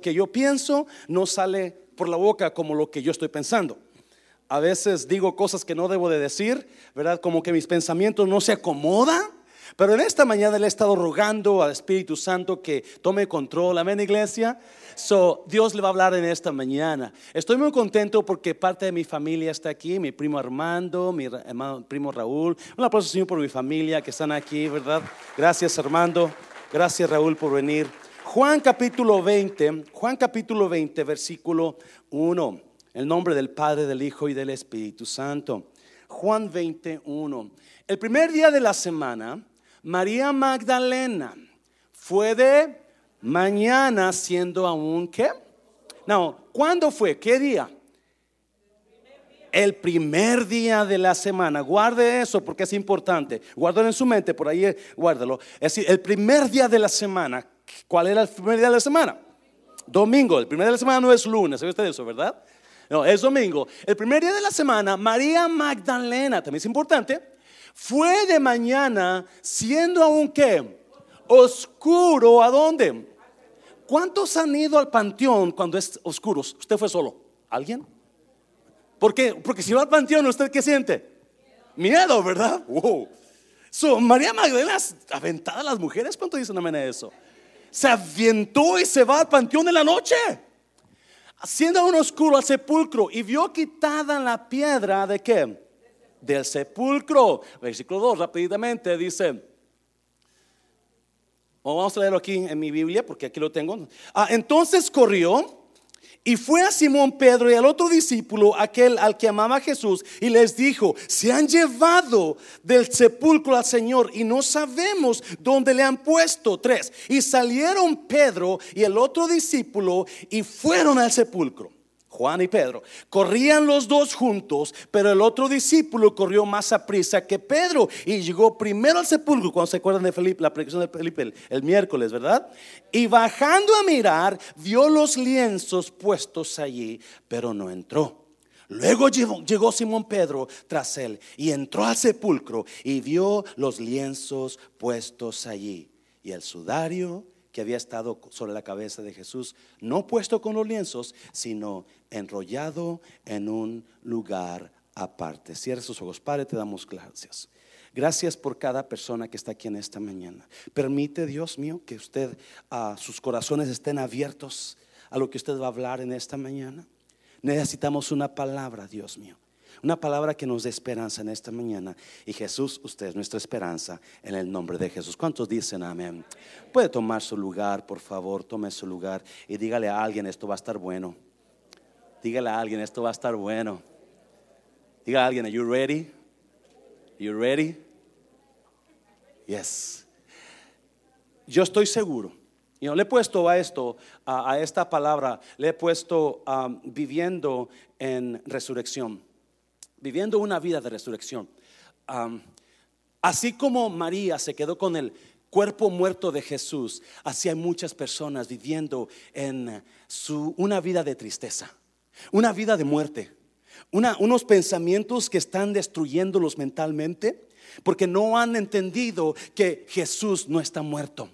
que yo pienso no sale por la boca como lo que yo estoy pensando. A veces digo cosas que no debo de decir, ¿verdad? Como que mis pensamientos no se acomodan. Pero en esta mañana le he estado rogando al Espíritu Santo que tome control. Amén, iglesia. So, Dios le va a hablar en esta mañana. Estoy muy contento porque parte de mi familia está aquí, mi primo Armando, mi hermano, primo Raúl. Un aplauso, Señor, por mi familia que están aquí, ¿verdad? Gracias, Armando. Gracias, Raúl, por venir. Juan capítulo 20, Juan capítulo 20, versículo 1. El nombre del Padre, del Hijo y del Espíritu Santo. Juan 21. El primer día de la semana, María Magdalena fue de mañana siendo aún qué? No, ¿cuándo fue? ¿Qué día? El primer día de la semana. Guarde eso porque es importante. Guárdalo en su mente, por ahí guárdalo. Es decir, el primer día de la semana. ¿Cuál era el primer día de la semana? Domingo. El primer día de la semana no es lunes, ¿sabe usted eso, verdad? No, es domingo. El primer día de la semana, María Magdalena, también es importante, fue de mañana siendo aún qué? Oscuro, ¿a dónde? ¿Cuántos han ido al panteón cuando es oscuro? ¿Usted fue solo? ¿Alguien? ¿Por qué? Porque si va al panteón, ¿usted qué siente? Miedo, ¿verdad? Wow. So, María Magdalena aventada a las mujeres, ¿cuánto dicen amén a eso? Se aventó y se va al panteón en la noche, haciendo un oscuro al sepulcro y vio quitada la piedra de qué? Del sepulcro. Versículo 2, rápidamente dice. vamos a leerlo aquí en mi Biblia porque aquí lo tengo. Ah, entonces corrió y fue a Simón Pedro y al otro discípulo, aquel al que amaba Jesús, y les dijo, se han llevado del sepulcro al Señor y no sabemos dónde le han puesto. Tres. Y salieron Pedro y el otro discípulo y fueron al sepulcro. Juan y Pedro. Corrían los dos juntos, pero el otro discípulo corrió más a prisa que Pedro y llegó primero al sepulcro, cuando se acuerdan de Felipe, la predicación de Felipe el, miércoles, ¿verdad? Y bajando a mirar, vio los lienzos puestos allí, pero no entró. Luego llegó, llegó, Simón Pedro tras él y entró al sepulcro y vio los lienzos puestos allí y el sudario que había estado sobre la cabeza de Jesús, no puesto con los lienzos, sino enrollado en un lugar aparte. Cierra sus ojos, Padre, te damos gracias. Gracias por cada persona que está aquí en esta mañana. Permite, Dios mío, que usted, a sus corazones estén abiertos a lo que usted va a hablar en esta mañana. Necesitamos una palabra, Dios mío. Una palabra que nos dé esperanza en esta mañana. Y Jesús, usted es nuestra esperanza en el nombre de Jesús. ¿Cuántos dicen amén? Puede tomar su lugar, por favor, tome su lugar y dígale a alguien, esto va a estar bueno. Dígale a alguien, esto va a estar bueno. Dígale a alguien, are you ready? You ready? Yes. Yo estoy seguro. Y no le he puesto a esto, a, esta palabra, le he puesto um, viviendo en resurrección viviendo una vida de resurrección. así como María se quedó con el cuerpo muerto de Jesús, así hay muchas personas viviendo en su, una vida de tristeza, una vida de muerte, unos pensamientos que están destruyéndolos mentalmente porque no han entendido que Jesús no está muerto.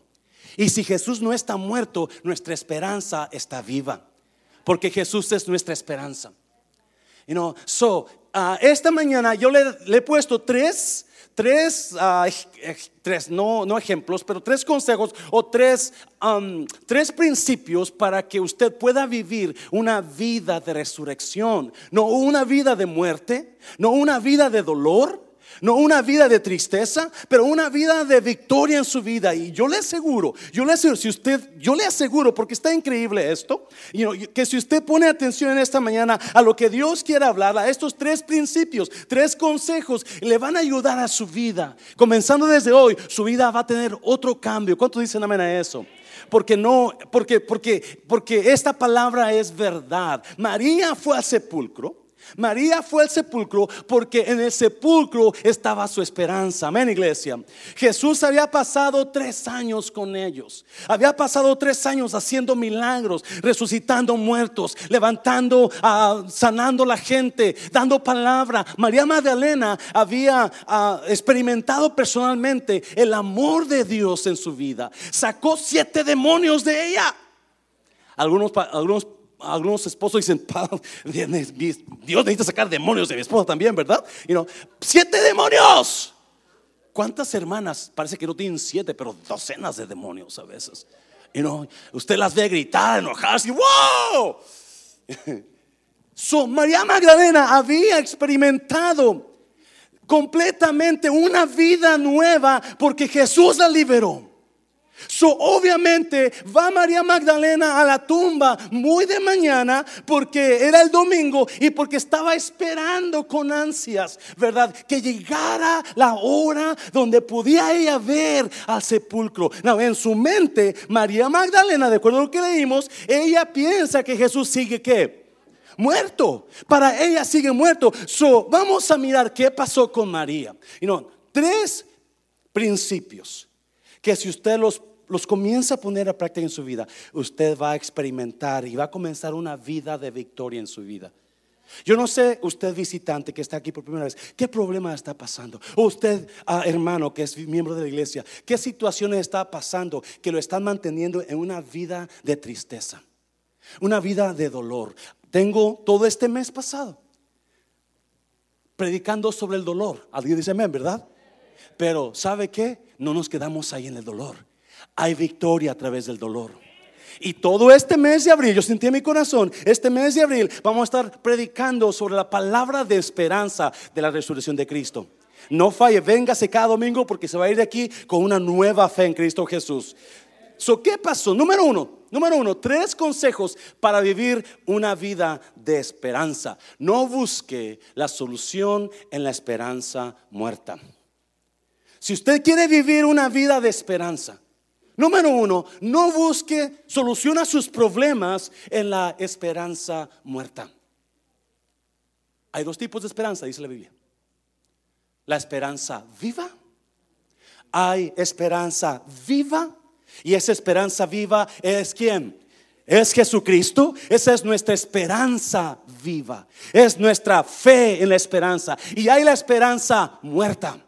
Y si Jesús no está muerto, nuestra esperanza está viva, porque Jesús es nuestra esperanza. You know, so uh, esta mañana yo le, he puesto tres, tres, uh, tres no, no, ejemplos, pero tres consejos o tres, um, tres principios para que usted pueda vivir una vida de resurrección, no una vida de muerte, no una vida de dolor, no una vida de tristeza, pero una vida de victoria en su vida. Y yo le aseguro, yo le aseguro, si usted, yo le aseguro, porque está increíble esto, que si usted pone atención en esta mañana a lo que Dios quiere hablar, a estos tres principios, tres consejos, le van a ayudar a su vida. Comenzando desde hoy, su vida va a tener otro cambio. ¿Cuántos dicen amén a eso? porque no, porque, porque, porque esta palabra es verdad. María fue al sepulcro María fue al sepulcro porque en el sepulcro estaba su esperanza. Amén, iglesia. Jesús había pasado tres años con ellos. Había pasado tres años haciendo milagros, resucitando muertos, levantando, uh, sanando la gente, dando palabra. María Magdalena había ah, experimentado personalmente el amor de Dios en su vida. Sacó siete demonios de ella. Algunos, algunos, algunos esposos dicen, Dios necesita sacar demonios de mi esposa también, ¿verdad? Y no, siete demonios. ¿Cuántas hermanas? Parece que no tienen siete, pero docenas de demonios a veces. Y no, usted las ve gritar, enojarse, ¡wow! So, María Magdalena había experimentado completamente una vida nueva porque Jesús la liberó. So, obviamente va María Magdalena a la tumba muy de mañana porque era el domingo y porque estaba esperando con ansias, ¿verdad? Que llegara la hora donde podía ella ver al sepulcro. No, en su mente, María Magdalena, de acuerdo a lo que leímos, ella piensa que Jesús sigue qué? Muerto. Para ella sigue muerto. So, vamos a mirar qué pasó con María. Tres principios que si usted los, los comienza a poner a práctica en su vida, usted va a experimentar y va a comenzar una vida de victoria en su vida. Yo no sé, usted visitante que está aquí por primera vez, qué problema está pasando. O usted, ah, hermano que es miembro de la iglesia, qué situaciones está pasando que lo están manteniendo en una vida de tristeza, una vida de dolor. Tengo todo este mes pasado predicando sobre el dolor. Alguien dice amén, ¿verdad? Pero ¿sabe qué? No nos quedamos ahí en el dolor. Hay victoria a través del dolor. Y todo este mes de abril, yo sentí en mi corazón, este mes de abril vamos a estar predicando sobre la palabra de esperanza de la resurrección de Cristo. No falle, véngase cada domingo porque se va a ir de aquí con una nueva fe en Cristo Jesús. So, ¿Qué pasó? Número uno, número uno, tres consejos para vivir una vida de esperanza. No busque la solución en la esperanza muerta. Si usted quiere vivir una vida de esperanza, número uno, no busque solución a sus problemas en la esperanza muerta. Hay dos tipos de esperanza, dice la Biblia. La esperanza viva. Hay esperanza viva. Y esa esperanza viva es quién? Es Jesucristo. Esa es nuestra esperanza viva. Es nuestra fe en la esperanza. Y hay la esperanza muerta.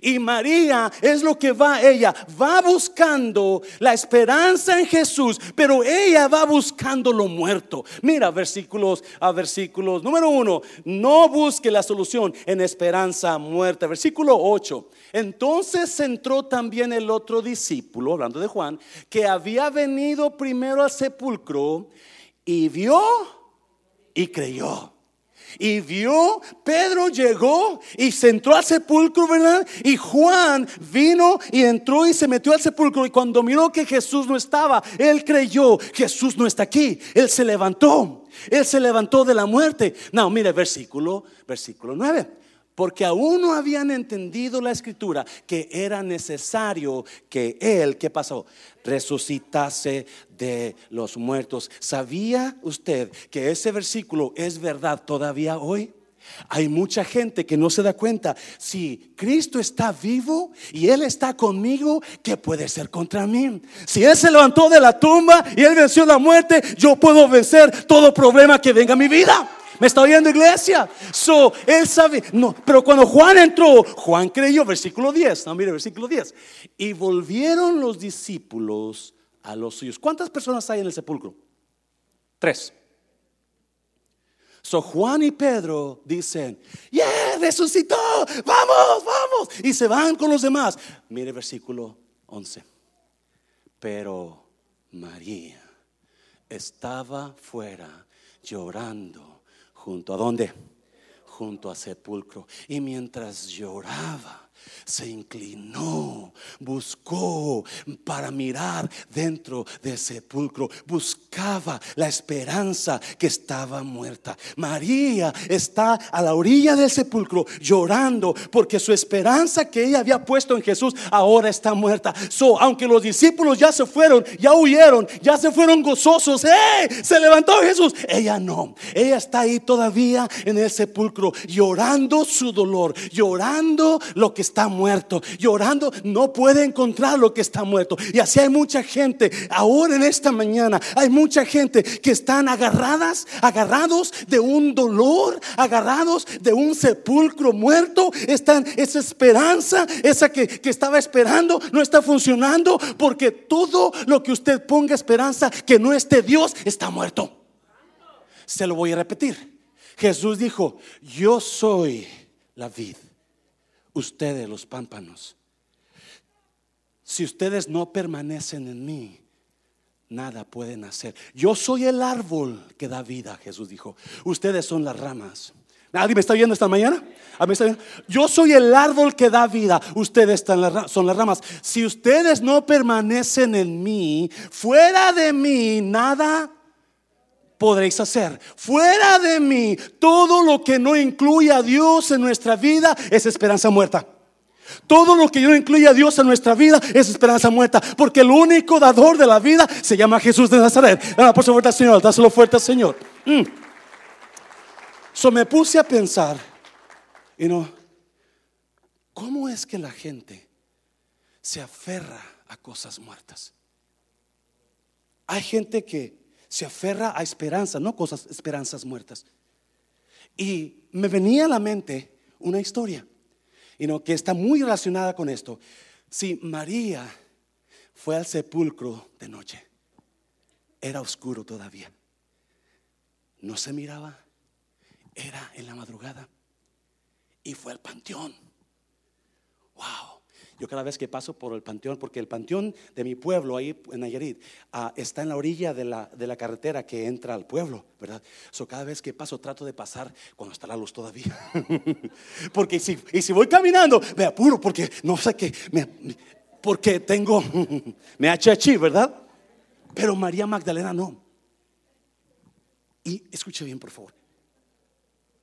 Y María es lo que va ella, va buscando la esperanza en Jesús, pero ella va buscando lo muerto. Mira versículos a versículos. Número uno, no busque la solución en esperanza muerta. Versículo 8. Entonces entró también el otro discípulo, hablando de Juan, que había venido primero al sepulcro y vio y creyó. Y vio, Pedro llegó y se entró al sepulcro, ¿verdad? Y Juan vino y entró y se metió al sepulcro. Y cuando miró que Jesús no estaba, él creyó, Jesús no está aquí. Él se levantó. Él se levantó de la muerte. No, mire, versículo, versículo 9 porque aún no habían entendido la escritura que era necesario que Él, ¿qué pasó? Resucitase de los muertos. ¿Sabía usted que ese versículo es verdad todavía hoy? Hay mucha gente que no se da cuenta. Si Cristo está vivo y Él está conmigo, ¿qué puede ser contra mí? Si Él se levantó de la tumba y Él venció la muerte, yo puedo vencer todo problema que venga a mi vida. ¿Me está oyendo iglesia? So, él sabe, no, pero cuando Juan entró, Juan creyó, versículo 10, no, mire, versículo 10. Y volvieron los discípulos a los suyos. ¿Cuántas personas hay en el sepulcro? Tres. So Juan y Pedro dicen, yeah, resucitó, vamos, vamos. Y se van con los demás. Mire versículo 11. Pero María estaba fuera llorando junto a dónde? Junto a sepulcro. Y mientras lloraba, se inclinó, buscó para mirar dentro del sepulcro, buscaba la esperanza que estaba muerta. María está a la orilla del sepulcro llorando porque su esperanza que ella había puesto en Jesús ahora está muerta. So, aunque los discípulos ya se fueron, ya huyeron, ya se fueron gozosos, ¡eh! Se levantó Jesús. Ella no, ella está ahí todavía en el sepulcro llorando su dolor, llorando lo que está muerto, llorando, no puede encontrar lo que está muerto. Y así hay mucha gente, ahora en esta mañana, hay gente que están agarradas, agarrados de un dolor, agarrados de un sepulcro muerto. Están esa esperanza, esa que, que estaba esperando, no está funcionando porque todo lo que usted ponga esperanza que no esté Dios está muerto. Se lo voy a repetir. Jesús dijo, yo soy la vid, ustedes los pámpanos. Si ustedes no permanecen en mí, nada pueden hacer. Yo soy el árbol que da vida, Jesús dijo. Ustedes son las ramas. ¿Nadie me está viendo esta mañana? Yo soy el árbol que da vida. Ustedes son las ramas. Si ustedes no permanecen en mí, fuera de mí, nada podréis hacer. Fuera de mí, todo lo que no incluye a Dios en nuestra vida es esperanza muerta. Todo lo que no incluye a Dios en nuestra vida es esperanza muerta. Porque el único dador de la vida se llama Jesús de Nazaret. por su fuerte Señor, dáselo fuerte al Señor. Mm. So me puse a pensar, y no, ¿cómo es que la gente se aferra a cosas muertas? Hay gente que se aferra a esperanza, no cosas, esperanzas muertas. Y me venía a la mente una historia, y no, que está muy relacionada con esto. Si María fue al sepulcro de noche, era oscuro todavía, no se miraba, era en la madrugada y fue al panteón. Wow. Yo cada vez que paso por el panteón, porque el panteón de mi pueblo ahí en Nayarit ah, está en la orilla de la, de la, carretera que entra al pueblo, ¿verdad? So cada vez que paso trato de pasar cuando está la luz todavía. porque si, y si voy caminando, me apuro porque no sé qué, porque tengo, me achachi, ¿verdad? Pero María Magdalena no. Y escuche bien, por favor.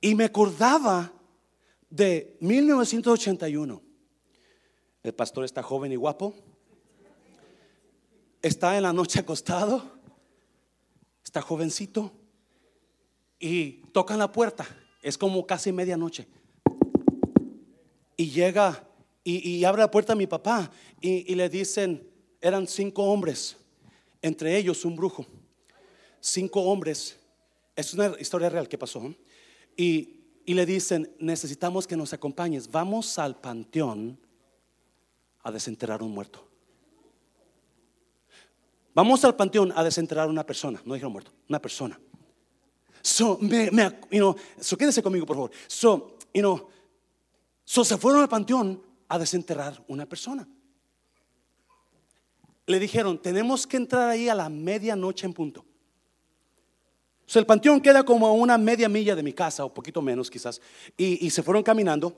Y me acordaba de 1981. El pastor está joven y guapo. Está en la noche acostado. Está jovencito. Y tocan la puerta. Es como casi medianoche. Y llega y, abre la puerta a mi papá. Y, le dicen, eran cinco hombres. Entre ellos un brujo. Cinco hombres. Es una historia real que pasó. Y, le dicen, necesitamos que nos acompañes, vamos al panteón a desenterrar un muerto. Vamos al panteón a desenterrar una persona, no dijeron muerto, una persona. So, me, so quédese conmigo, por favor. So, you know, so se fueron al panteón a desenterrar una persona. Le dijeron, tenemos que entrar ahí a la medianoche en punto el panteón queda como a una media milla de mi casa, o poquito menos quizás, y, se fueron caminando.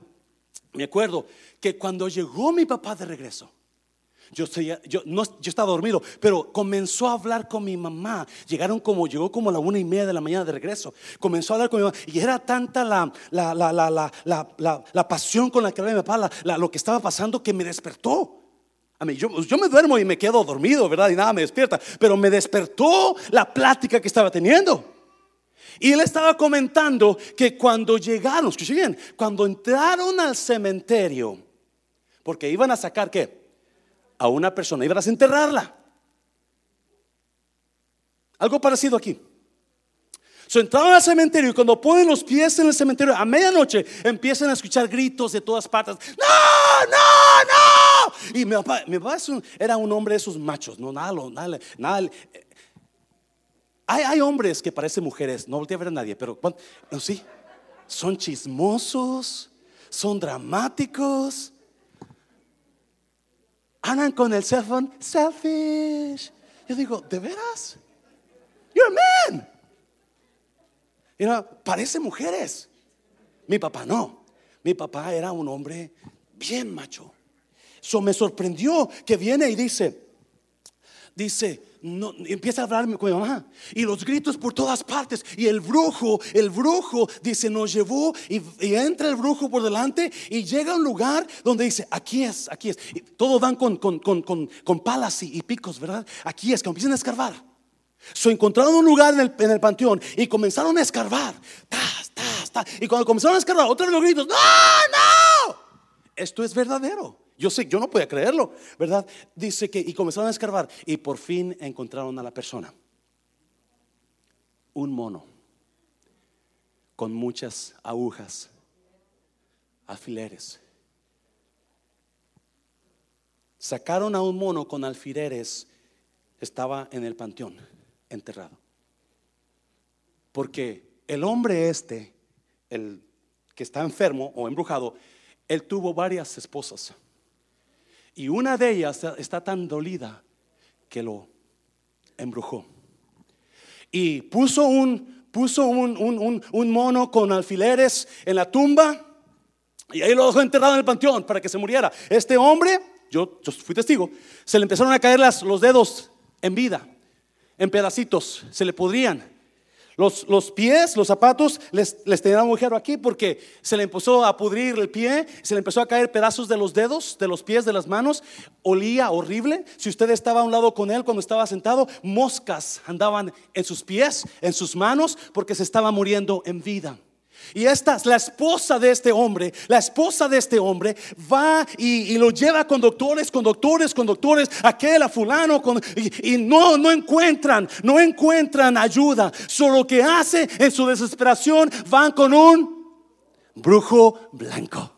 Me acuerdo que cuando llegó mi papá de regreso, yo, estaba dormido, pero comenzó a hablar con mi mamá. Llegaron como, llegó como a la una y media de la mañana de regreso. Comenzó a hablar con mi mamá. Y era tanta la, la, la, la pasión con la que hablaba mi papá, lo que estaba pasando, que me despertó. A mí, yo, yo, me duermo y me quedo dormido, ¿verdad? Y nada me despierta. Pero me despertó la plática que estaba teniendo. Y él estaba comentando que cuando llegaron, escuchen bien, cuando entraron al cementerio, porque iban a sacar qué? A una persona, iban a enterrarla. Algo parecido aquí. So, entraron al cementerio y cuando ponen los pies en el cementerio a medianoche empiezan a escuchar gritos de todas partes. No, no, no. Y mi papá, mi papá era un hombre de esos machos, no nada, nada, nada hay, hombres que parecen mujeres, no volteé a ver a nadie, pero sí, son chismosos, son dramáticos, andan con el cell phone, selfish. Yo digo, ¿de veras? You're a man. You know, parece mujeres. Mi papá no. Mi papá era un hombre bien macho. Eso me sorprendió que viene y dice, dice, no, empieza a hablarme con mi mamá y los gritos por todas partes y el brujo, el brujo dice, nos llevó y, entra el brujo por delante y llega a un lugar donde dice, aquí es, aquí es. Y todos van con, con, con, con palas y, picos, ¿verdad? Aquí es, que empiezan a escarbar. So encontraron un lugar en el, en el panteón y comenzaron a escarbar. Y cuando comenzaron a escarbar, otra vez los gritos, no, no. Esto es verdadero. Yo sé, yo no podía creerlo, ¿verdad? Dice que y comenzaron a escarbar y por fin encontraron a la persona. un mono con muchas agujas, alfileres. Sacaron a un mono con alfileres, estaba en el panteón, enterrado. Porque el hombre este, el que está enfermo o embrujado, él tuvo varias esposas. Y una de ellas está tan dolida que lo embrujó. Y puso un, puso un, mono con alfileres en la tumba y ahí lo dejó enterrado en el panteón para que se muriera. Este hombre, yo, yo fui testigo, se le empezaron a caer las, los dedos en vida, en pedacitos, se le podrían. Los, los, pies, los zapatos, les, les tenía un agujero aquí porque se le empezó a pudrir el pie, se le empezó a caer pedazos de los dedos, de los pies, de las manos, olía horrible. Si usted estaba a un lado con él cuando estaba sentado, moscas andaban en sus pies, en sus manos, porque se estaba muriendo en vida. Y esta, la esposa de este hombre, la esposa de este hombre va y, lo lleva con doctores, con doctores, con doctores, aquel a fulano, y, no, no encuentran, no encuentran ayuda. Solo que hace en su desesperación van con un brujo blanco.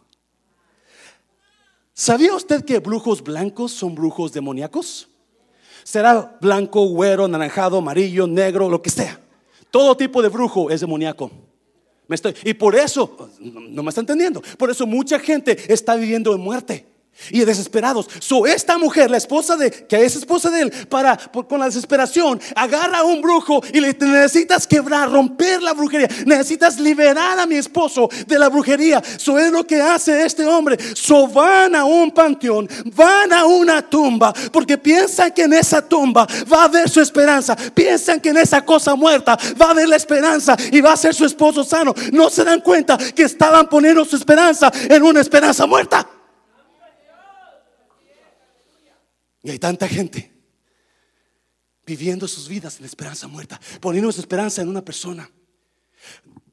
¿Sabía usted que brujos blancos son brujos demoníacos? Será blanco, güero, naranjado, amarillo, negro, lo que sea. Todo tipo de brujo es demoníaco y por eso, no me está entendiendo, por eso mucha gente está viviendo en muerte y desesperados. So, esta mujer, la esposa de, que es esposa de él, para, con la desesperación, agarra a un brujo y le necesitas quebrar, romper la brujería. Necesitas liberar a mi esposo de la brujería. Eso es lo que hace este hombre. So, van a un panteón, van a una tumba, porque piensan que en esa tumba va a haber su esperanza. Piensan que en esa cosa muerta va a haber la esperanza y va a ser su esposo sano. No se dan cuenta que estaban poniendo su esperanza en una esperanza muerta. Y hay tanta gente viviendo sus vidas en esperanza muerta, poniendo su esperanza en una persona.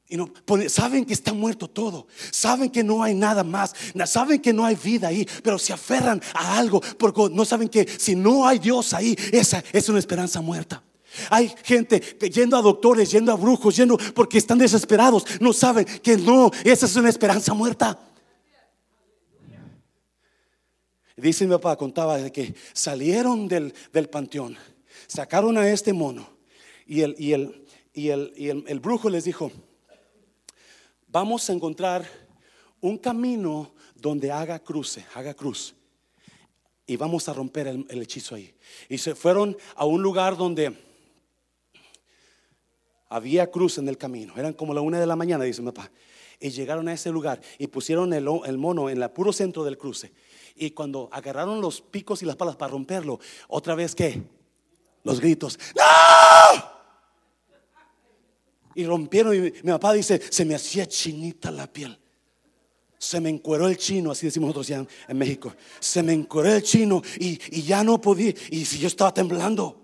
Y no, saben que está muerto todo, saben que no hay nada más, saben que no hay vida ahí, pero se aferran a algo porque no saben que si no hay Dios ahí, esa es una esperanza muerta. Hay gente yendo a doctores, yendo a brujos, yendo porque están desesperados, no saben que no, esa es una esperanza muerta. Dice mi papá, contaba de que salieron del, panteón, sacaron a este mono y el, y, el, y, el, y el, brujo les dijo, vamos a encontrar un camino donde haga cruce, haga cruz. Y vamos a romper el, el hechizo ahí. Y se fueron a un lugar donde había cruz en el camino. Eran como la una de la mañana, dice mi papá. Y llegaron a ese lugar y pusieron el, el mono en el puro centro del cruce. Y cuando agarraron los picos y las palas para romperlo, otra vez que los gritos, ¡No! Y rompieron y mi, papá dice, se me hacía chinita la piel. Se me encueró el chino, así decimos nosotros ya en, México. Se me encueró el chino y, y ya no podía. Y si yo estaba temblando.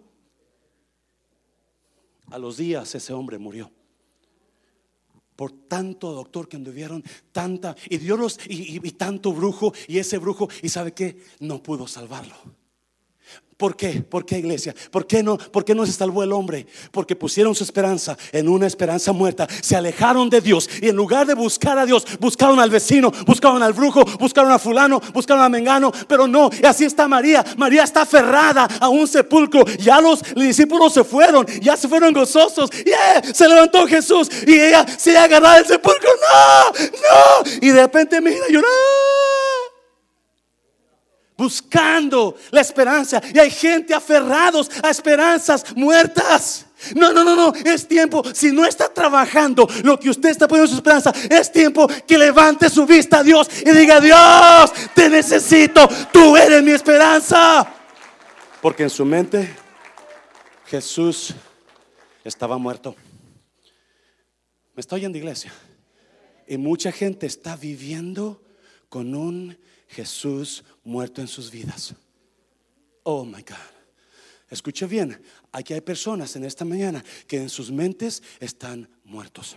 A los días ese hombre murió por tanto doctor que anduvieron, tanta, y Dios y, y, tanto brujo, y ese brujo, y sabe que no pudo salvarlo. ¿Por qué? ¿Por qué iglesia? ¿Por qué no? ¿Por qué no se salvó el hombre? Porque pusieron su esperanza en una esperanza muerta. Se alejaron de Dios y en lugar de buscar a Dios, buscaron al vecino, buscaron al brujo, buscaron a fulano, buscaron a mengano, pero no. Y así está María. María está aferrada a un sepulcro. Ya los discípulos se fueron, ya se fueron gozosos. Yeah, se levantó Jesús y ella se agarraba del sepulcro. No, no. Y de repente mira llorar buscando la esperanza. Y hay gente aferrados a esperanzas muertas. No, no, no, no, es tiempo, si no está trabajando lo que usted está poniendo su esperanza, es tiempo que levante su vista a Dios y diga, Dios, te necesito, tú eres mi esperanza. Porque en su mente Jesús estaba muerto. Me estoy en iglesia. Y mucha gente está viviendo con un Jesús muerto en sus vidas. Oh my God. Escuche bien, aquí hay personas en esta mañana que en sus mentes están muertos.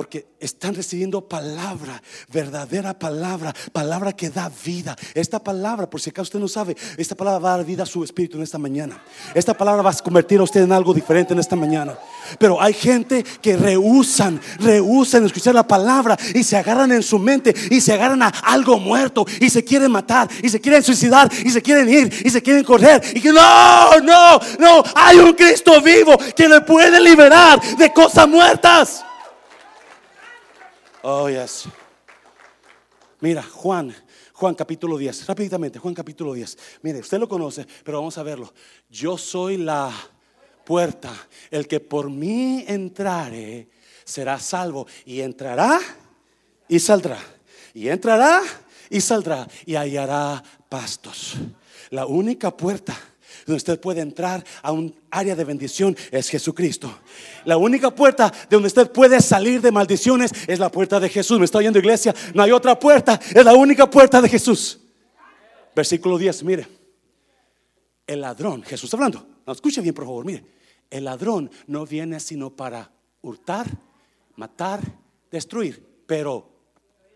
Porque están recibiendo palabra, verdadera palabra, palabra que da vida. Esta palabra, por si acaso usted no sabe, esta palabra va a dar vida a su espíritu en esta mañana. Esta palabra va a convertir a usted en algo diferente en esta mañana. Pero hay gente que rehusan, rehusan escuchar la palabra y se agarran en su mente y se agarran a algo muerto y se quieren matar y se quieren suicidar y se quieren ir y se quieren correr y que no, no, no, hay un Cristo vivo que le puede liberar de cosas muertas. Oh, yes. Mira, Juan, Juan capítulo 10, rápidamente, Juan capítulo 10. Mire, usted lo conoce, pero vamos a verlo. Yo soy la puerta. El que por mí entrare será salvo. Y entrará y saldrá. Y entrará y saldrá. Y hallará pastos. La única puerta donde usted puede entrar a un área de bendición es Jesucristo. La única puerta de donde usted puede salir de maldiciones es la puerta de Jesús. ¿Me está oyendo iglesia? No hay otra puerta, es la única puerta de Jesús. Versículo 10, mire. El ladrón, Jesús está hablando. No, escuche bien, por favor, mire. El ladrón no viene sino para hurtar, matar, destruir. Pero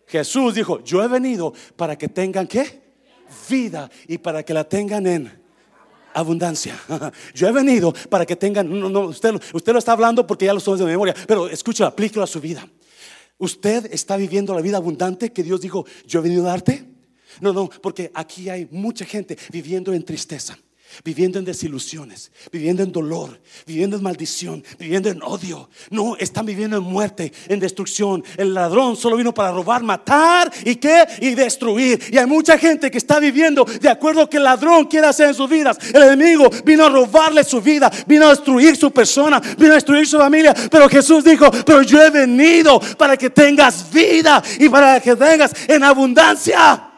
Jesús dijo, yo he venido para que tengan qué? Vida y para que la tengan en abundancia. Yo he venido para que tengan, no, usted, usted lo está hablando porque ya lo somos de memoria, pero escucha, aplíquelo a su vida. ¿Usted está viviendo la vida abundante que Dios dijo, yo he venido a darte? No, no, porque aquí hay mucha gente viviendo en tristeza viviendo en desilusiones, viviendo en dolor, viviendo en maldición, viviendo en odio. No, están viviendo en muerte, en destrucción. El ladrón solo vino para robar, matar y qué? Y destruir. Y hay mucha gente que está viviendo de acuerdo a que el ladrón quiere hacer en sus vidas. El enemigo vino a robarle su vida, vino a destruir su persona, vino a destruir su familia. Pero Jesús dijo, pero yo he venido para que tengas vida y para que tengas en abundancia.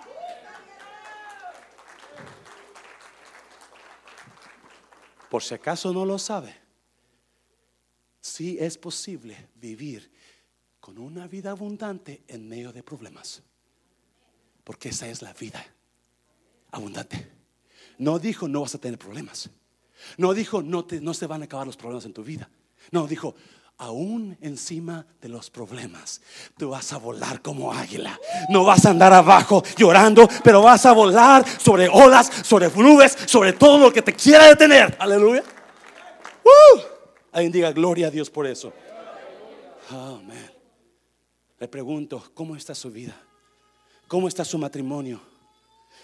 Por si acaso no lo sabe, sí es posible vivir con una vida abundante en medio de problemas. Porque esa es la vida abundante. No dijo no vas a tener problemas. No dijo no, te, no se van a acabar los problemas en tu vida. No, dijo aún encima de los problemas, tú vas a volar como águila. No vas a andar abajo llorando, pero vas a volar sobre olas, sobre nubes, sobre todo lo que te quiera detener. Aleluya. Uh, alguien diga gloria a Dios por eso. Le pregunto, ¿cómo está su vida? ¿Cómo está su matrimonio?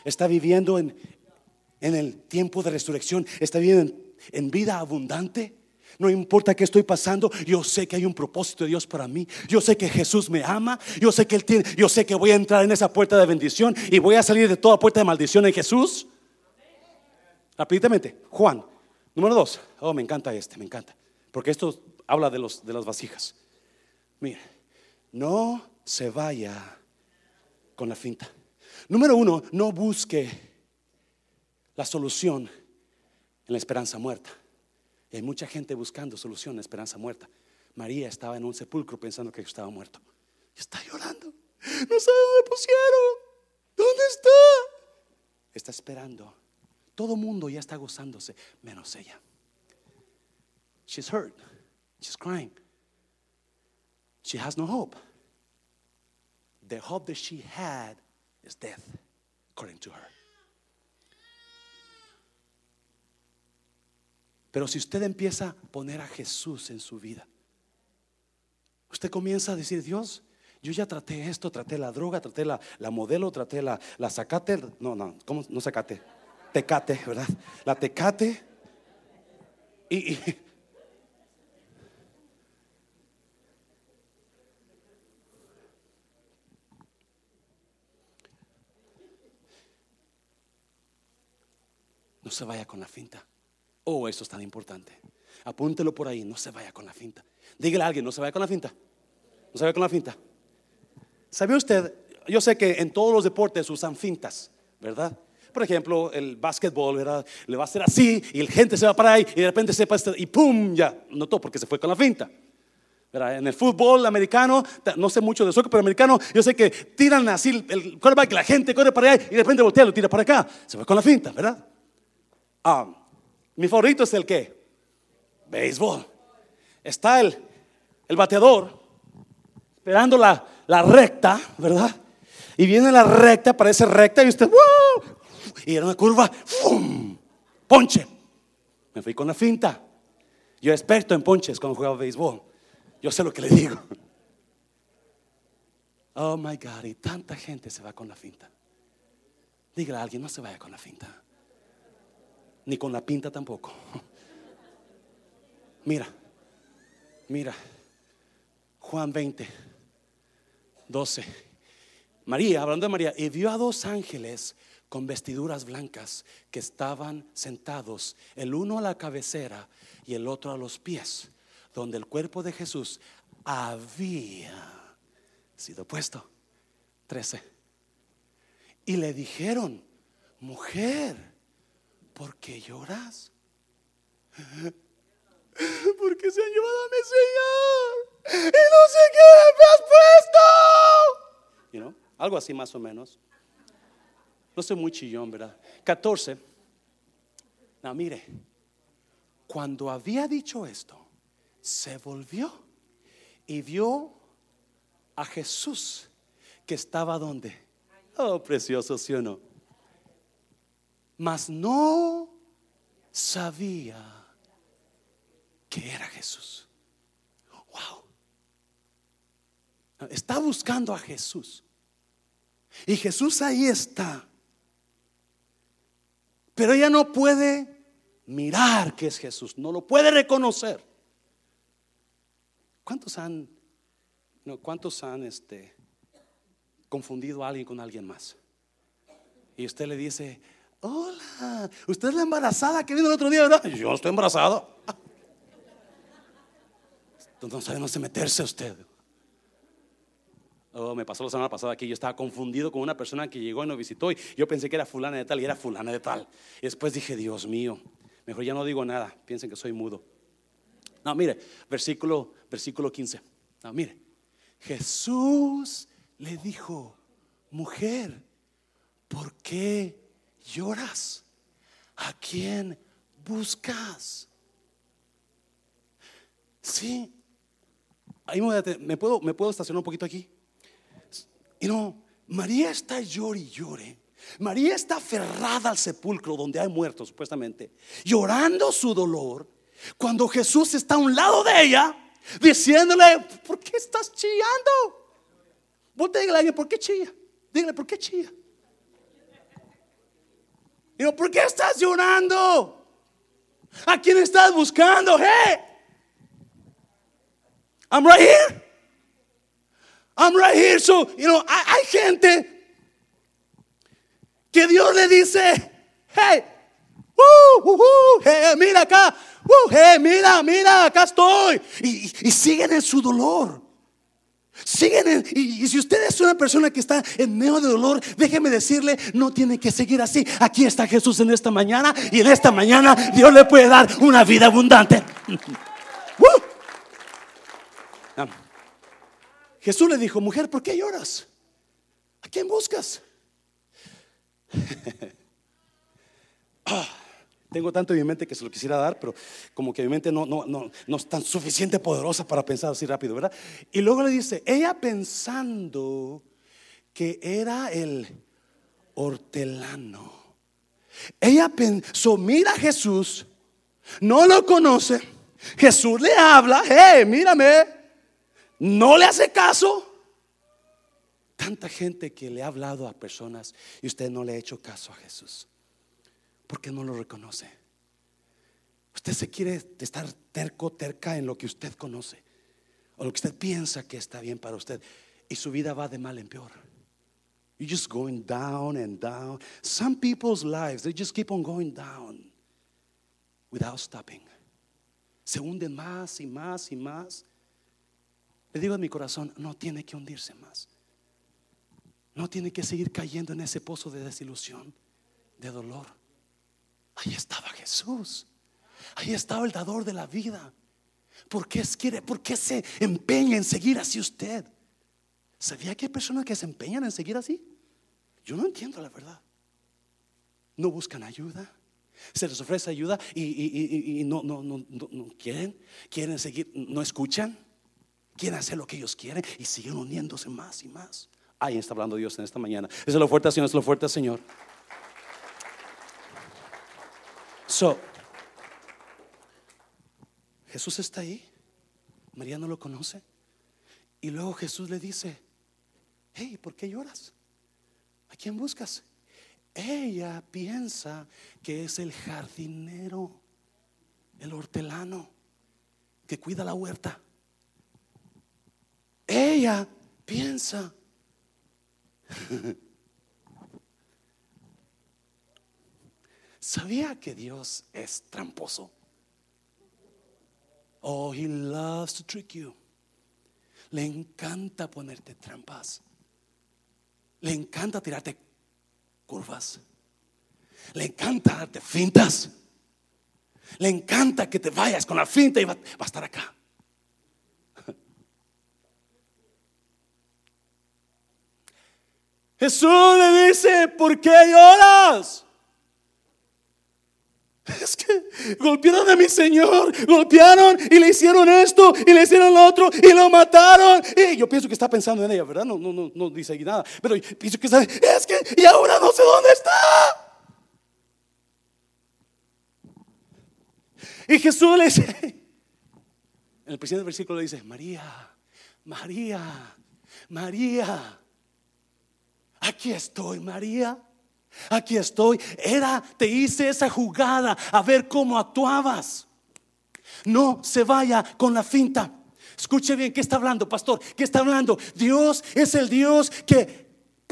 ¿Está viviendo en, en el tiempo de resurrección? ¿Está viviendo en vida abundante? No importa qué estoy pasando, yo sé que hay un propósito de Dios para mí. Yo sé que Jesús me ama. Yo sé que Él tiene, yo sé que voy a entrar en esa puerta de bendición y voy a salir de toda puerta de maldición en Jesús. Rápidamente, Juan, número dos. Oh, me encanta este, me encanta. Porque esto habla de, los, de las vasijas. Mire, no se vaya con la finta. Número uno, no busque la solución en la esperanza muerta hay mucha gente buscando solución, esperanza muerta. María estaba en un sepulcro pensando que estaba muerto. está llorando. No sabe dónde pusieron. ¿Dónde está? Está esperando. Todo mundo ya está gozándose, menos ella. She's hurt. She's crying. She has no hope. The hope that she had is death, according to her. Pero si usted empieza a poner a Jesús en su vida, usted comienza a decir, Dios, yo ya traté esto, traté la droga, traté la, modelo, traté la, la zacate, no, no, ¿cómo? No zacate, tecate, ¿verdad? La tecate. y, no se vaya con la finta. Oh, eso es tan importante. Apúntelo por ahí, no se vaya con la finta. Dígale a alguien, no se vaya con la finta. No se vaya con la finta. ¿Sabe usted? Yo sé que en todos los deportes usan fintas, ¿verdad? Por ejemplo, el básquetbol, ¿verdad? Le va a hacer así y el gente se va para ahí y de repente se pasa y ¡pum! Ya, notó porque se fue con la finta. ¿verdad? En el fútbol americano, no sé mucho de soccer, pero americano, yo sé que tiran así el quarterback, la gente corre para allá y de repente voltea y lo tira para acá. Se fue con la finta, ¿verdad? Ah, mi favorito es el que? Béisbol. Está el, el bateador esperando la, la, recta, ¿verdad? Y viene la recta, parece recta y usted, ¡wow! Y era una curva, ¡fum! Ponche. Me fui con la finta. Yo experto en ponches cuando jugaba béisbol. Yo sé lo que le digo. Oh my God, y tanta gente se va con la finta. Dígale a alguien, no se vaya con la finta. Ni con la pinta tampoco. Mira, mira, Juan 20, 12. María, hablando de María, y vio a dos ángeles con vestiduras blancas que estaban sentados, el uno a la cabecera y el otro a los pies, donde el cuerpo de Jesús había sido puesto. 13. Y le dijeron, mujer, ¿por qué lloras? Porque se han llevado a mi Señor y no sé qué me has puesto. You know, algo así más o menos. No soy muy chillón, ¿verdad? 14. No, mire, cuando había dicho esto, se volvió y vio a Jesús que estaba donde. Oh, precioso, ¿sí o no? Mas no sabía que era Jesús. Wow. Está buscando a Jesús. Y Jesús ahí está. Pero ella no puede mirar que es Jesús, no lo puede reconocer. ¿Cuántos han, no, cuántos han este, confundido a alguien con alguien más? Y usted le dice, hola, usted es la embarazada que vino el otro día, ¿verdad? Yo estoy embarazado. No sabe se meterse usted. Oh, me pasó la semana pasada que yo estaba confundido con una persona que llegó y nos visitó y yo pensé que era fulana de tal y era fulana de tal. Y después dije, Dios mío, mejor ya no digo nada, piensen que soy mudo. No, mire, versículo, versículo 15. No, mire, Jesús le dijo, mujer, ¿por qué lloras? ¿A quién buscas? Sí, ahí me, puedo, me puedo estacionar un poquito aquí. Y no, María está llore y llore. María está aferrada al sepulcro donde hay muertos, supuestamente, llorando su dolor, cuando Jesús está a un lado de ella, diciéndole, ¿por qué estás chillando? Vos dígale a alguien, ¿por qué chilla? Dígale, ¿por qué chilla? Digo, ¿por qué estás llorando? ¿A quién estás buscando? Hey, I'm right here. I'm right here. So, you know, hay, gente que Dios le dice, hey, hey, mira acá, hey, mira, mira, acá estoy. Y, siguen en su dolor. Siguen en, y, si usted es una persona que está en medio de dolor, déjeme decirle, no tiene que seguir así. Aquí está Jesús en esta mañana y en esta mañana Dios le puede dar una vida abundante. Jesús le dijo, mujer, ¿por qué lloras? ¿A quién buscas? Ah, tengo tanto en mi mente que se lo quisiera dar, pero como que mi mente no, no, no, no es tan suficiente poderosa para pensar así rápido, ¿verdad? Y luego le dice, ella pensando que era el hortelano. Ella pensó, mira a Jesús, no lo conoce. Jesús le habla, hey, mírame no le hace caso. Tanta gente que le ha hablado a personas y usted no le ha hecho caso a Jesús. Porque no lo reconoce. Usted se quiere estar terco, terca en lo que usted conoce. O lo que usted piensa que está bien para usted. Y su vida va de mal en peor. You're just going down and down. Some people's lives, they just keep on going down without stopping. Se hunden más y más y más. Le digo en mi corazón, no tiene que hundirse más. No tiene que seguir cayendo en ese pozo de desilusión, de dolor. Ahí estaba Jesús. Ahí estaba el dador de la vida. ¿Por qué, quiere, ¿Por qué se empeña en seguir así usted? ¿Sabía que hay personas que se empeñan en seguir así? Yo no entiendo la verdad. No buscan ayuda. Se les ofrece ayuda y, y no, no, no, no quieren. Quieren seguir, no escuchan. Quieren hacer lo que ellos quieren y siguen uniéndose más y más. Ahí está hablando Dios en esta mañana. Es lo fuerte, Señor, es lo fuerte, Señor. Jesús está ahí. María no lo conoce. Y luego Jesús le dice, hey, ¿por qué lloras? ¿A quién buscas? Ella piensa que es el jardinero, el hortelano, que cuida la huerta. Ella piensa. ¿Sabía que Dios es tramposo? Oh, he loves to trick you. Le encanta ponerte trampas. Le encanta tirarte curvas. Le encanta darte fintas. Le encanta que te vayas con la finta y va, a estar acá. Jesús le dice, ¿por qué lloras? Es que golpearon a mi Señor, golpearon y le hicieron esto y le hicieron lo otro y lo mataron. Y yo pienso que está pensando en ella, ¿verdad? No, no, no, dice nada. Pero pienso que está, es que y ahora no sé dónde está. Y Jesús le dice, en el del versículo le dice, María, María, María, aquí estoy, María. Aquí estoy. Era, te hice esa jugada a ver cómo actuabas. No se vaya con la finta. Escuche bien, ¿qué está hablando, pastor? ¿Qué está hablando? Dios es el Dios que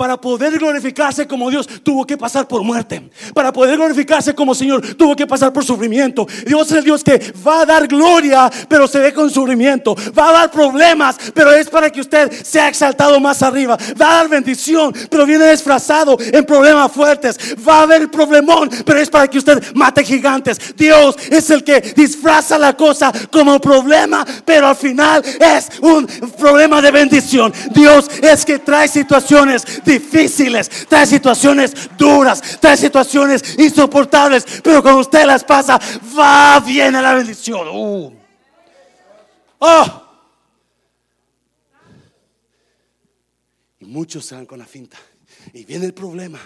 para poder glorificarse como Dios, tuvo que pasar por muerte. Para poder glorificarse como Señor, tuvo que pasar por sufrimiento. Dios es el Dios que va a dar gloria, pero se ve con sufrimiento. Va a dar problemas, pero es para que usted sea exaltado más arriba. Va a dar bendición, pero viene disfrazado en problemas fuertes. Va a haber problemón, pero es para que usted mate gigantes. Dios es el que disfraza la cosa como problema, pero al final es un problema de bendición. Dios es que trae situaciones difíciles, trae situaciones duras, trae situaciones insoportables, pero cuando usted las pasa, va, viene la bendición. Uh. Oh. Y muchos se van con la finta. Y viene el problema.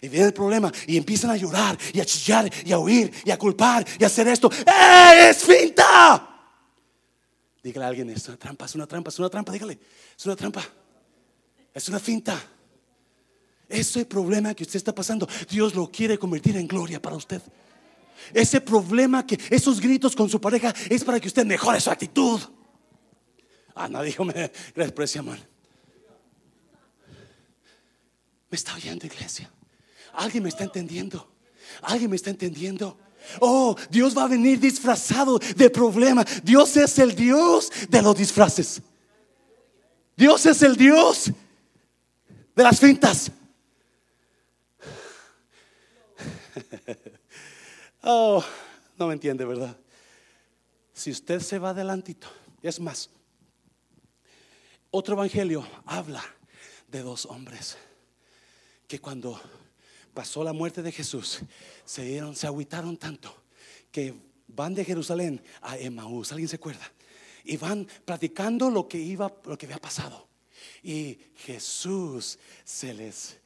Y viene el problema y empiezan a llorar y a chillar y a huir y a culpar y a hacer esto. ¡Eh, es finta! Dígale a alguien, es una trampa, es una trampa, es una trampa, dígale, es una trampa, es una finta. Ese problema que usted está pasando, Dios lo quiere convertir en gloria para usted. Ese problema que esos gritos con su pareja es para que usted mejore su actitud. Ah, no, dígame, gracias amor. Me está oyendo, iglesia. Alguien me está entendiendo. Alguien me está entendiendo. Oh, Dios va a venir disfrazado de problema. Dios es el Dios de los disfraces. Dios es el Dios de las fintas. Oh, no me entiende, ¿verdad? Si usted se va adelantito, es más, otro evangelio habla de dos hombres que cuando pasó la muerte de Jesús se dieron, se agüitaron tanto que van de Jerusalén a Emaús. ¿Alguien se acuerda? Y van platicando lo que iba, lo que había pasado. Y Jesús se les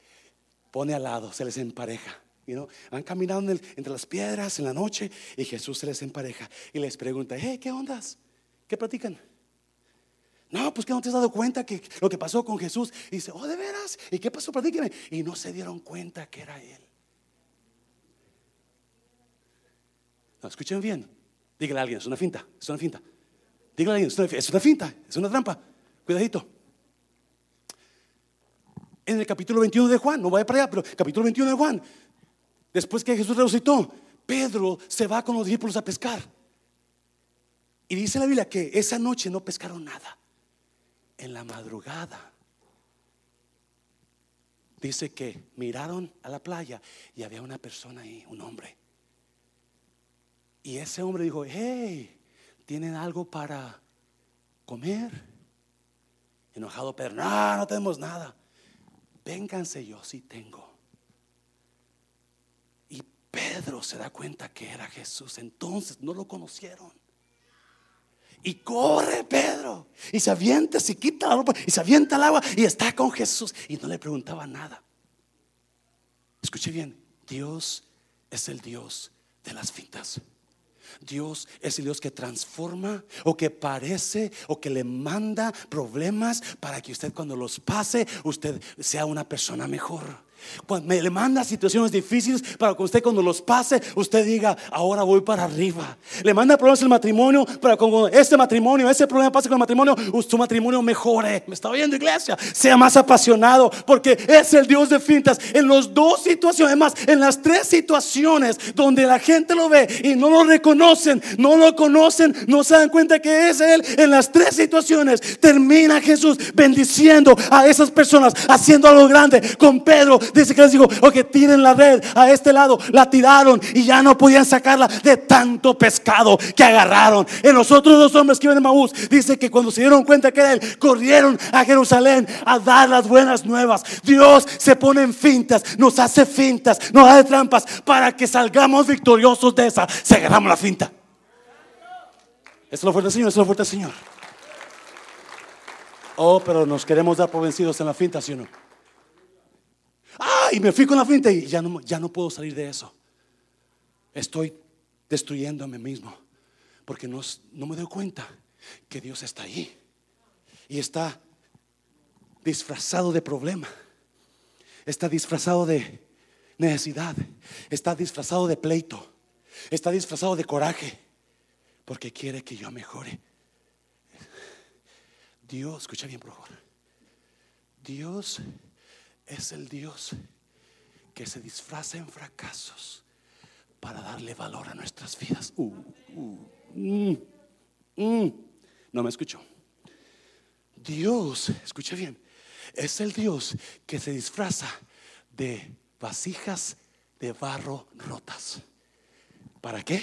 pone al lado, se les empareja. You van caminando entre las piedras en la noche y Jesús se les empareja y les pregunta, hey, ¿qué ondas? ¿Qué platican? No, pues que no te has dado cuenta que lo que pasó con Jesús. Y dice, oh, de veras. ¿Y qué pasó? Platíqueme. Y no se dieron cuenta que era Él. No, escuchen bien. Dígale a alguien, es una finta, es una finta. Dígale a alguien, es una, es una finta, es una trampa. Cuidadito. En el capítulo 21 de Juan, no vaya para allá, pero capítulo 21 de Juan, Después que Jesús resucitó, Pedro se va con los discípulos a pescar. Y dice la Biblia que esa noche no pescaron nada. En la madrugada. Dice que miraron a la playa y había una persona ahí, un hombre. Y ese hombre dijo, hey, ¿tienen algo para comer? Enojado Pedro, no, no tenemos nada. Vénganse, yo sí tengo. Pedro se da cuenta que era Jesús. Entonces no lo conocieron. Y corre Pedro. Y se avienta, se quita la ropa y se avienta al agua y está con Jesús. Y no le preguntaba nada. Escuche bien, Dios es el Dios de las fintas. Dios es el Dios que transforma o que parece o que le manda problemas para que usted cuando los pase, usted sea una persona mejor. Cuando me le manda situaciones difíciles para que usted cuando los pase, usted diga, ahora voy para arriba. Le manda problemas el matrimonio para cuando este matrimonio, ese problema pase con el matrimonio, su matrimonio mejore. Me está oyendo iglesia, sea más apasionado porque es el Dios de fintas. En las dos situaciones, además, en las tres situaciones donde la gente lo ve y no lo reconocen, no lo conocen, no se dan cuenta que es Él. En las tres situaciones termina Jesús bendiciendo a esas personas, haciendo algo grande con Pedro Dice que les dijo, que tiren la red a este lado. La tiraron y ya no podían sacarla de tanto pescado que agarraron. En los otros dos hombres que iban de Maús, dice que cuando se dieron cuenta que era él, corrieron a Jerusalén a dar las buenas nuevas. Dios se pone en fintas, nos hace fintas, nos hace trampas para que salgamos victoriosos de esa. Se agarramos la finta. Eso es lo fuerte, Señor. Eso es lo fuerte, Señor. Oh, pero nos queremos dar por vencidos en la finta, ¿sí o no? Ah, y me fui con la finta y ya no, ya no puedo salir de eso. Estoy destruyendo a mí mismo porque no, no me doy cuenta que Dios está ahí y está disfrazado de problema, está disfrazado de necesidad, está disfrazado de pleito, está disfrazado de coraje porque quiere que yo mejore. Dios, escucha bien por favor. Dios es el Dios que se disfraza en fracasos para darle valor a nuestras vidas. Uh, uh, mm, mm. No me escuchó. Dios, escucha bien, es el Dios que se disfraza de vasijas de barro rotas. ¿Para qué?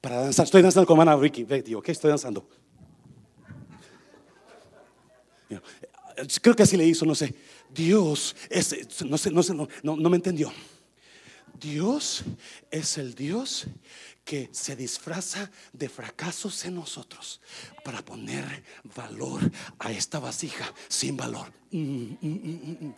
Para danzar. Estoy danzando con Ana Ricky. ¿qué estoy danzando? Creo que así le hizo, no sé. Dios es, no sé, no sé, no, no me entendió. Dios es el Dios que se disfraza de fracasos en nosotros para poner valor a esta vasija sin valor. Mm, mm, mm,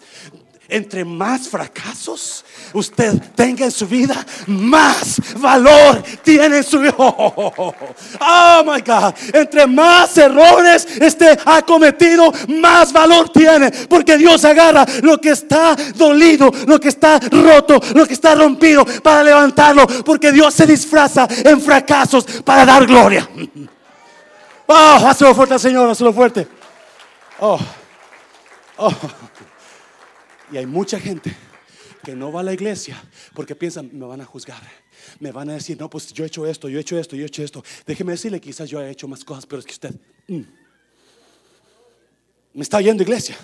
Entre más fracasos usted tenga en su vida, más valor tiene en su vida. Oh, my God. Entre más errores este ha cometido, más valor tiene. Porque Dios agarra lo que está dolido, lo que está roto, lo que está rompido para levantarlo. Porque Dios se disfraza en fracasos para dar gloria. Oh, hazlo fuerte, Señor, hazlo fuerte. Oh, oh. Y hay mucha gente que no va a la iglesia porque piensan, me van a juzgar. Me van a decir, no, pues yo he hecho esto, yo he hecho esto, yo he hecho esto. Déjeme decirle, quizás yo he hecho más cosas Pero es que usted. Mm. Me está yendo iglesia.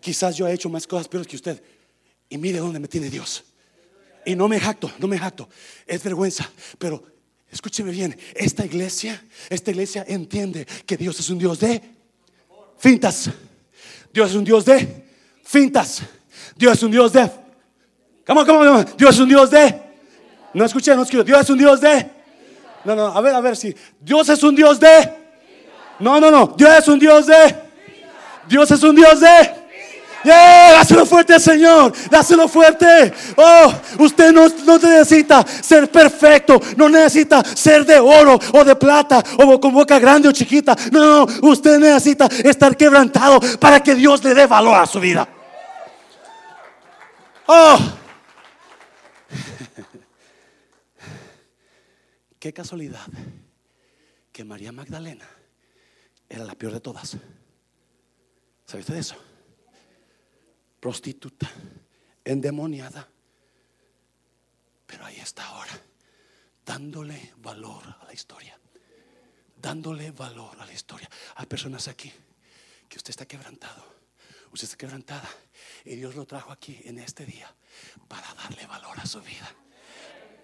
Quizás yo he hecho más cosas Pero es que usted. Y mire dónde me tiene Dios. Y no me jacto, no me jacto. Es vergüenza. Pero Escúcheme bien, esta iglesia, esta iglesia entiende que Dios es un Dios de fintas. Dios es un Dios de fintas. Dios es un Dios de... ¿Cómo, cómo, Dios es un Dios de... No escuché, no escuché. Dios es un Dios de... No, no, a ver, a ver si... Dios es un Dios de... No, no, no. Dios es un Dios de... Dios es un Dios de... Yeah, dáselo fuerte Señor, dáselo fuerte. Oh, usted no, no, necesita ser perfecto, no necesita ser de oro o de plata o con boca grande o chiquita. No, no, usted necesita estar quebrantado para que Dios le dé valor a su vida. Oh, qué casualidad que María Magdalena era la peor de todas. ¿Sabe usted eso? Prostituta, endemoniada. Pero ahí está ahora, dándole valor a la historia, dándole valor a la historia. Hay personas aquí que usted está quebrantado, usted está quebrantada y Dios lo trajo aquí en este día para darle valor a su vida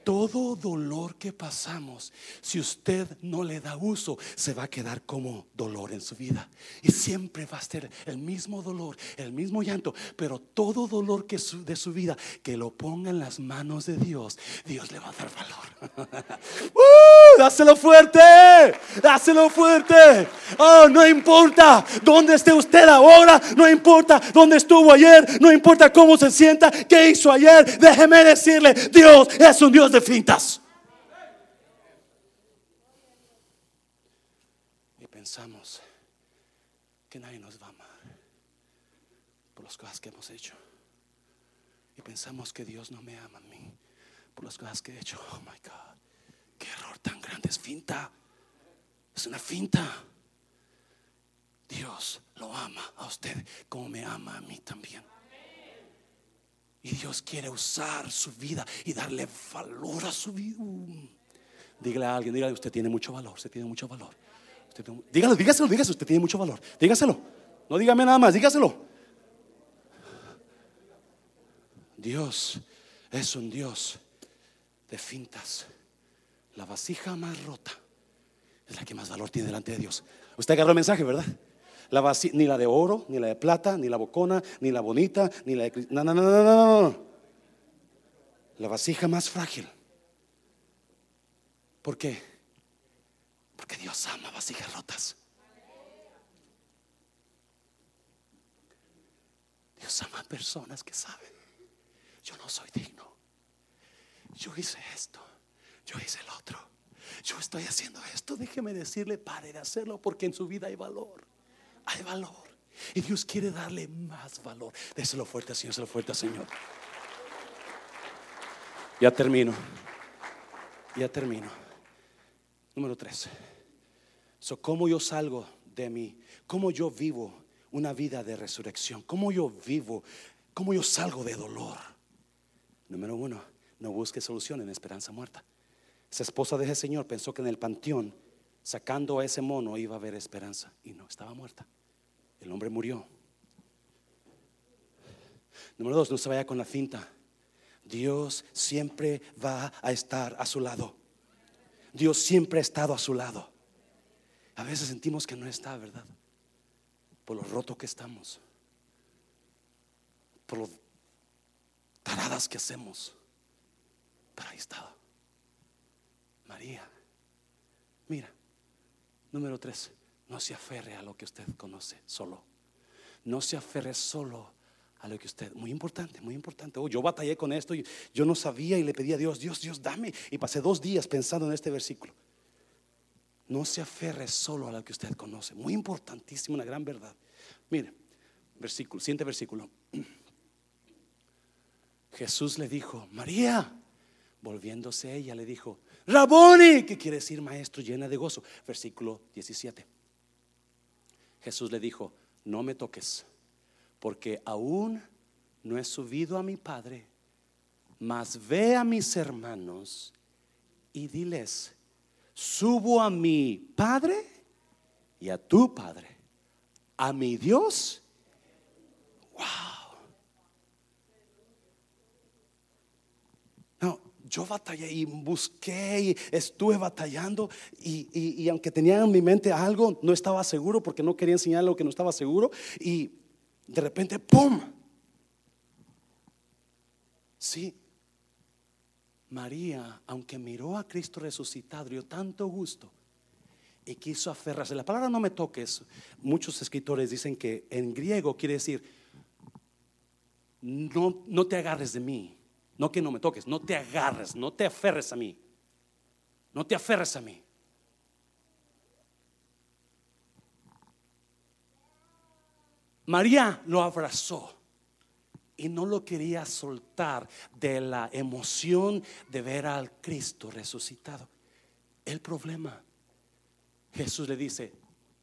todo dolor que pasamos, si usted no le da uso, se va a quedar como dolor en su vida. Y siempre va a ser el mismo dolor, el mismo llanto, pero todo dolor que de su vida, que lo ponga en las manos de Dios, Dios le va a dar valor. ¡Uh! Dáselo fuerte, dáselo fuerte. Oh, no importa dónde esté usted ahora, no importa dónde estuvo ayer, no importa cómo se sienta, qué hizo ayer. Déjeme decirle, Dios es un Dios de fintas. Y pensamos que nadie nos va a amar por las cosas que hemos hecho. Y pensamos que Dios no me ama a mí por las cosas que he hecho. Oh my God, qué error tan grande, es finta. Es una finta. Dios lo ama a usted como me ama a mí también. Y Dios quiere usar su vida y darle valor a su vida. Dígale a alguien, dígale, usted tiene mucho valor, usted tiene mucho valor. dígalo, dígaselo, dígaselo, usted tiene mucho valor. Dígaselo. No dígame nada más, dígaselo. Dios es un Dios de fintas. La vasija más rota es la que más valor tiene delante de Dios. Usted agarró el mensaje, ¿verdad? Ni la de oro, ni la de plata, ni la bocona, ni la bonita, ni la de... No, no, no, no, no, no. La vasija más frágil. ¿Por qué? Porque Dios ama vasijas rotas. Dios ama personas que saben, yo no soy digno. Yo hice esto, yo hice el otro. Yo estoy haciendo esto, déjeme decirle, pare de hacerlo porque en su vida hay valor hay valor. Y Dios quiere darle más valor. Déselo fuerte, Señor, déselo fuerte, Señor. Ya termino. Ya termino. Número tres. So, ¿Cómo yo salgo de mí? ¿Cómo yo vivo una vida de resurrección? ¿Cómo yo vivo? ¿Cómo yo salgo de dolor? Número uno, no busque solución en esperanza muerta. Esa esposa de ese señor pensó que en el panteón sacando a ese mono iba a haber esperanza. Y no, estaba muerta. El hombre murió. Número dos, no se vaya con la cinta. Dios siempre va a estar a su lado. Dios siempre ha estado a su lado. A veces sentimos que no está, ¿verdad? Por lo roto que estamos. Por lo taradas que hacemos. Pero ahí está. María. Mira. Número tres, no se aferre a lo que usted conoce solo. No se aferre solo a lo que usted, muy importante, muy importante. Oh, yo batallé con esto, y yo no sabía y le pedí a Dios, Dios, Dios, dame. Y pasé dos días pensando en este versículo. No se aferre solo a lo que usted conoce. Muy importantísimo, una gran verdad. Mire, versículo, siguiente versículo. Jesús le dijo, María, volviéndose ella, le dijo, Raboni, que quiere decir maestro llena de gozo. Versículo 17. Jesús le dijo, no me toques, porque aún no he subido a mi Padre, mas ve a mis hermanos y diles, subo a mi Padre y a tu Padre, a mi Dios. Wow. Yo batallé y busqué y estuve batallando y, aunque tenía en mi mente algo, no estaba seguro porque no quería enseñar lo que no estaba seguro y de repente, ¡pum! Sí, María, aunque miró a Cristo resucitado, dio tanto gusto y quiso aferrarse. La palabra no me toques, muchos escritores dicen que en griego quiere decir, no, no te agarres de mí no que no me toques, no te agarres, no te aferres a mí. No te aferres a mí. María lo abrazó y no lo quería soltar de la emoción de ver al Cristo resucitado. El problema, Jesús le dice,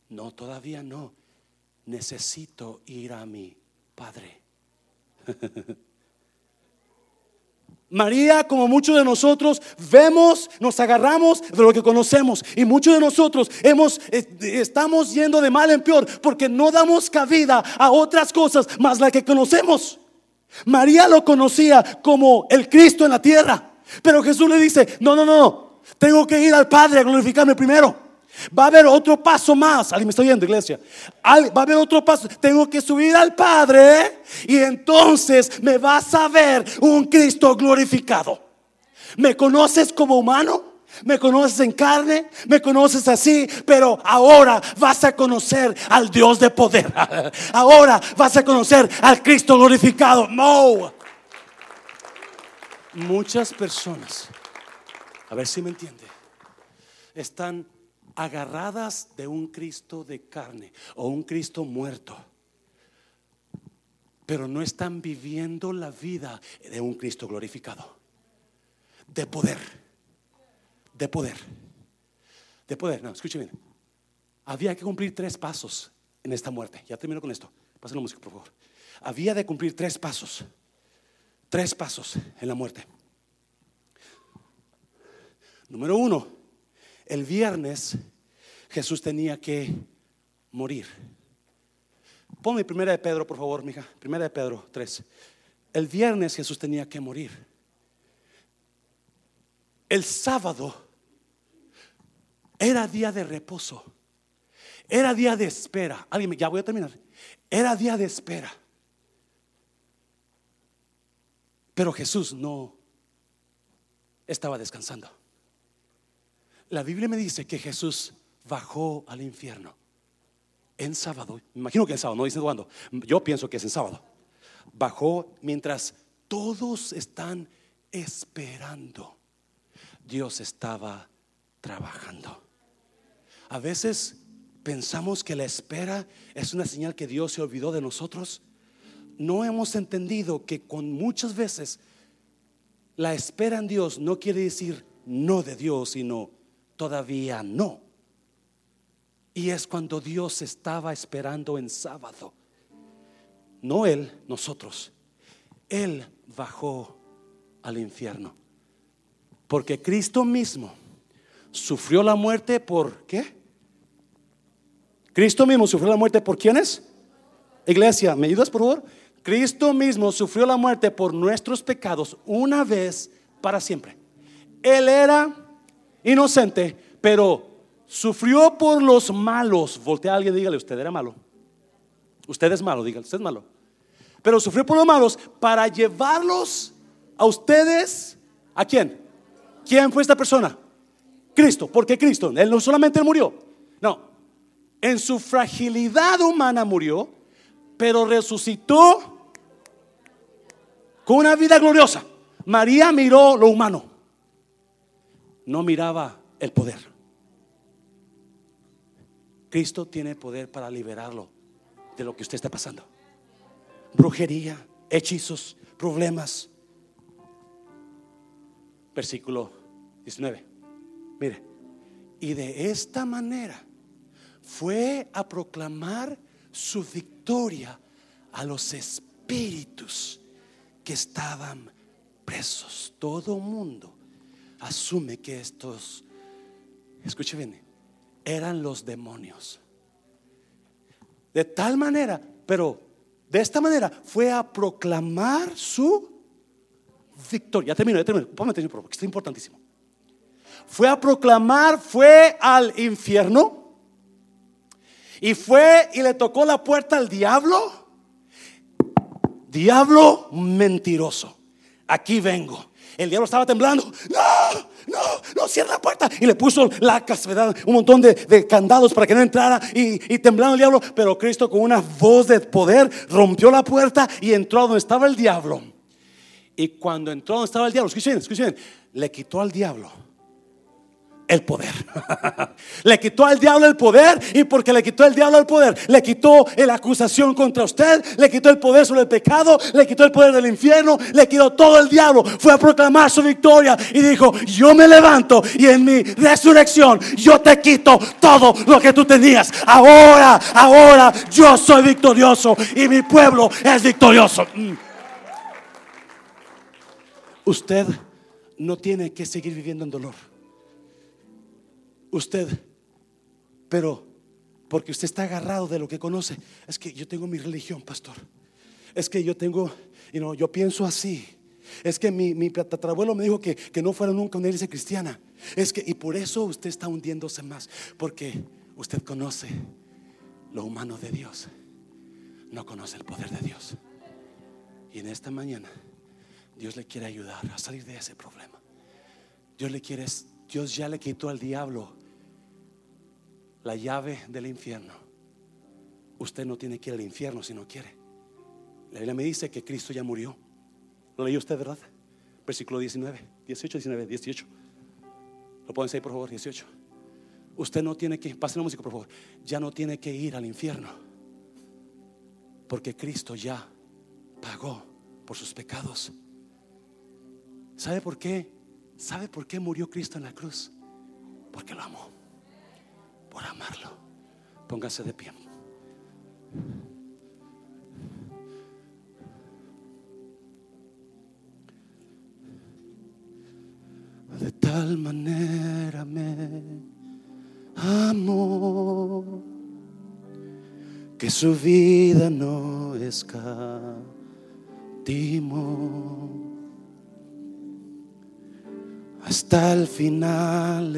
no, todavía no, necesito ir a mi Padre. María, como muchos de nosotros, vemos, nos agarramos de lo que conocemos. Y muchos de nosotros hemos, eh, estamos yendo de mal en peor porque no damos cabida a otras cosas más las que conocemos. María lo conocía como el Cristo en la tierra. Pero Jesús le dice, no, no, no, tengo que ir al Padre a glorificarme primero. Va a haber otro paso más. ¿Alguien me está oyendo, iglesia? Va a haber otro paso. Tengo que subir al Padre y entonces me vas a ver un Cristo glorificado. ¿Me conoces como humano? Me conoces en carne, me conoces así, pero ahora vas a conocer al Dios de poder. Ahora vas a conocer al Cristo glorificado. No. Muchas personas, a ver si me entiende, están agarradas de un Cristo de carne o un Cristo muerto, pero no están viviendo la vida de un Cristo glorificado, de poder, de poder, de poder. No, escuche bien. Había que cumplir tres pasos en esta muerte. Ya termino con esto. Pasen la música, por favor. Había de cumplir tres pasos. Tres pasos en la muerte. Número uno, el viernes Jesús tenía que morir. Ponme primera de Pedro, por favor, mija. Primera de Pedro 3. El viernes Jesús tenía que morir. El sábado era día de reposo. Era día de espera. Alguien, ya voy a terminar. Era día de espera. Pero Jesús no estaba descansando. La Biblia me dice que Jesús bajó al infierno en sábado. Imagino que en sábado, no dice cuándo. Yo pienso que es en sábado. Bajó mientras todos están esperando. Dios estaba trabajando. A veces pensamos que la espera es una señal que Dios se olvidó de nosotros. No hemos entendido que con muchas veces la espera en Dios no quiere decir no de Dios, sino todavía no. Y es cuando Dios estaba esperando en sábado. No Él, nosotros. Él bajó al infierno. Porque Cristo mismo sufrió la muerte por qué? Cristo mismo sufrió la muerte por quiénes? Iglesia, ¿me ayudas por favor? Cristo mismo sufrió la muerte por nuestros pecados una vez para siempre. Él era inocente, pero sufrió por los malos. Voltea a alguien dígale, usted era malo. Usted es malo, dígale, usted es malo. Pero sufrió por los malos para llevarlos a ustedes. ¿A quién? ¿Quién fue esta persona? Cristo. ¿Por qué Cristo? Él no solamente murió. No. En su fragilidad humana murió, pero resucitó con una vida gloriosa. María miró lo humano. No miraba el poder. Cristo tiene poder para liberarlo de lo que usted está pasando. Brujería, hechizos, problemas. Versículo 19. Mire, y de esta manera fue a proclamar su victoria a los espíritus que estaban presos. Todo mundo asume que estos escuche bien, eran los demonios. De tal manera, pero de esta manera fue a proclamar su victoria. Ya termino, ya termino. Póngame atención, porque está importantísimo. Fue a proclamar, fue al infierno y fue y le tocó la puerta al diablo. Diablo mentiroso. Aquí vengo. El diablo estaba temblando. No, no, no, cierra la puerta. Y le puso la casvedad, un montón de, candados para que no entrara. Y, y, temblando el diablo. Pero Cristo con una voz de poder rompió la puerta y entró donde estaba el diablo. Y cuando entró donde estaba el diablo, escuchen, escuchen, le quitó al diablo el poder. le quitó al diablo el poder y porque le quitó el diablo el poder, le quitó la acusación contra usted, le quitó el poder sobre el pecado, le quitó el poder del infierno, le quitó todo el diablo. Fue a proclamar su victoria y dijo, yo me levanto y en mi resurrección yo te quito todo lo que tú tenías. Ahora, ahora yo soy victorioso y mi pueblo es victorioso. Mm. Usted no tiene que seguir viviendo en dolor usted, pero porque usted está agarrado de lo que conoce, es que yo tengo mi religión, pastor. Es que yo tengo, y no, yo pienso así. Es que mi, mi tatarabuelo me dijo que, que no fuera nunca una iglesia cristiana. Es que, y por eso usted está hundiéndose más, porque usted conoce lo humano de Dios, no conoce el poder de Dios. Y en esta mañana, Dios le quiere ayudar a salir de ese problema. Dios le quiere Dios ya le quitó al diablo la llave del infierno. Usted no tiene que ir al infierno si no quiere. La Biblia me dice que Cristo ya murió. ¿Lo leyó usted, verdad? Versículo 19, 18, 19, 18. ¿Lo pueden decir, por favor? 18. Usted no tiene que, pasen la música, por favor. Ya no tiene que ir al infierno. Porque Cristo ya pagó por sus pecados. ¿Sabe por qué? ¿Sabe por qué murió Cristo en la cruz? Porque lo amó. Por amarlo. Póngase de pie. De tal manera me amó que su vida no escatimó hasta el final.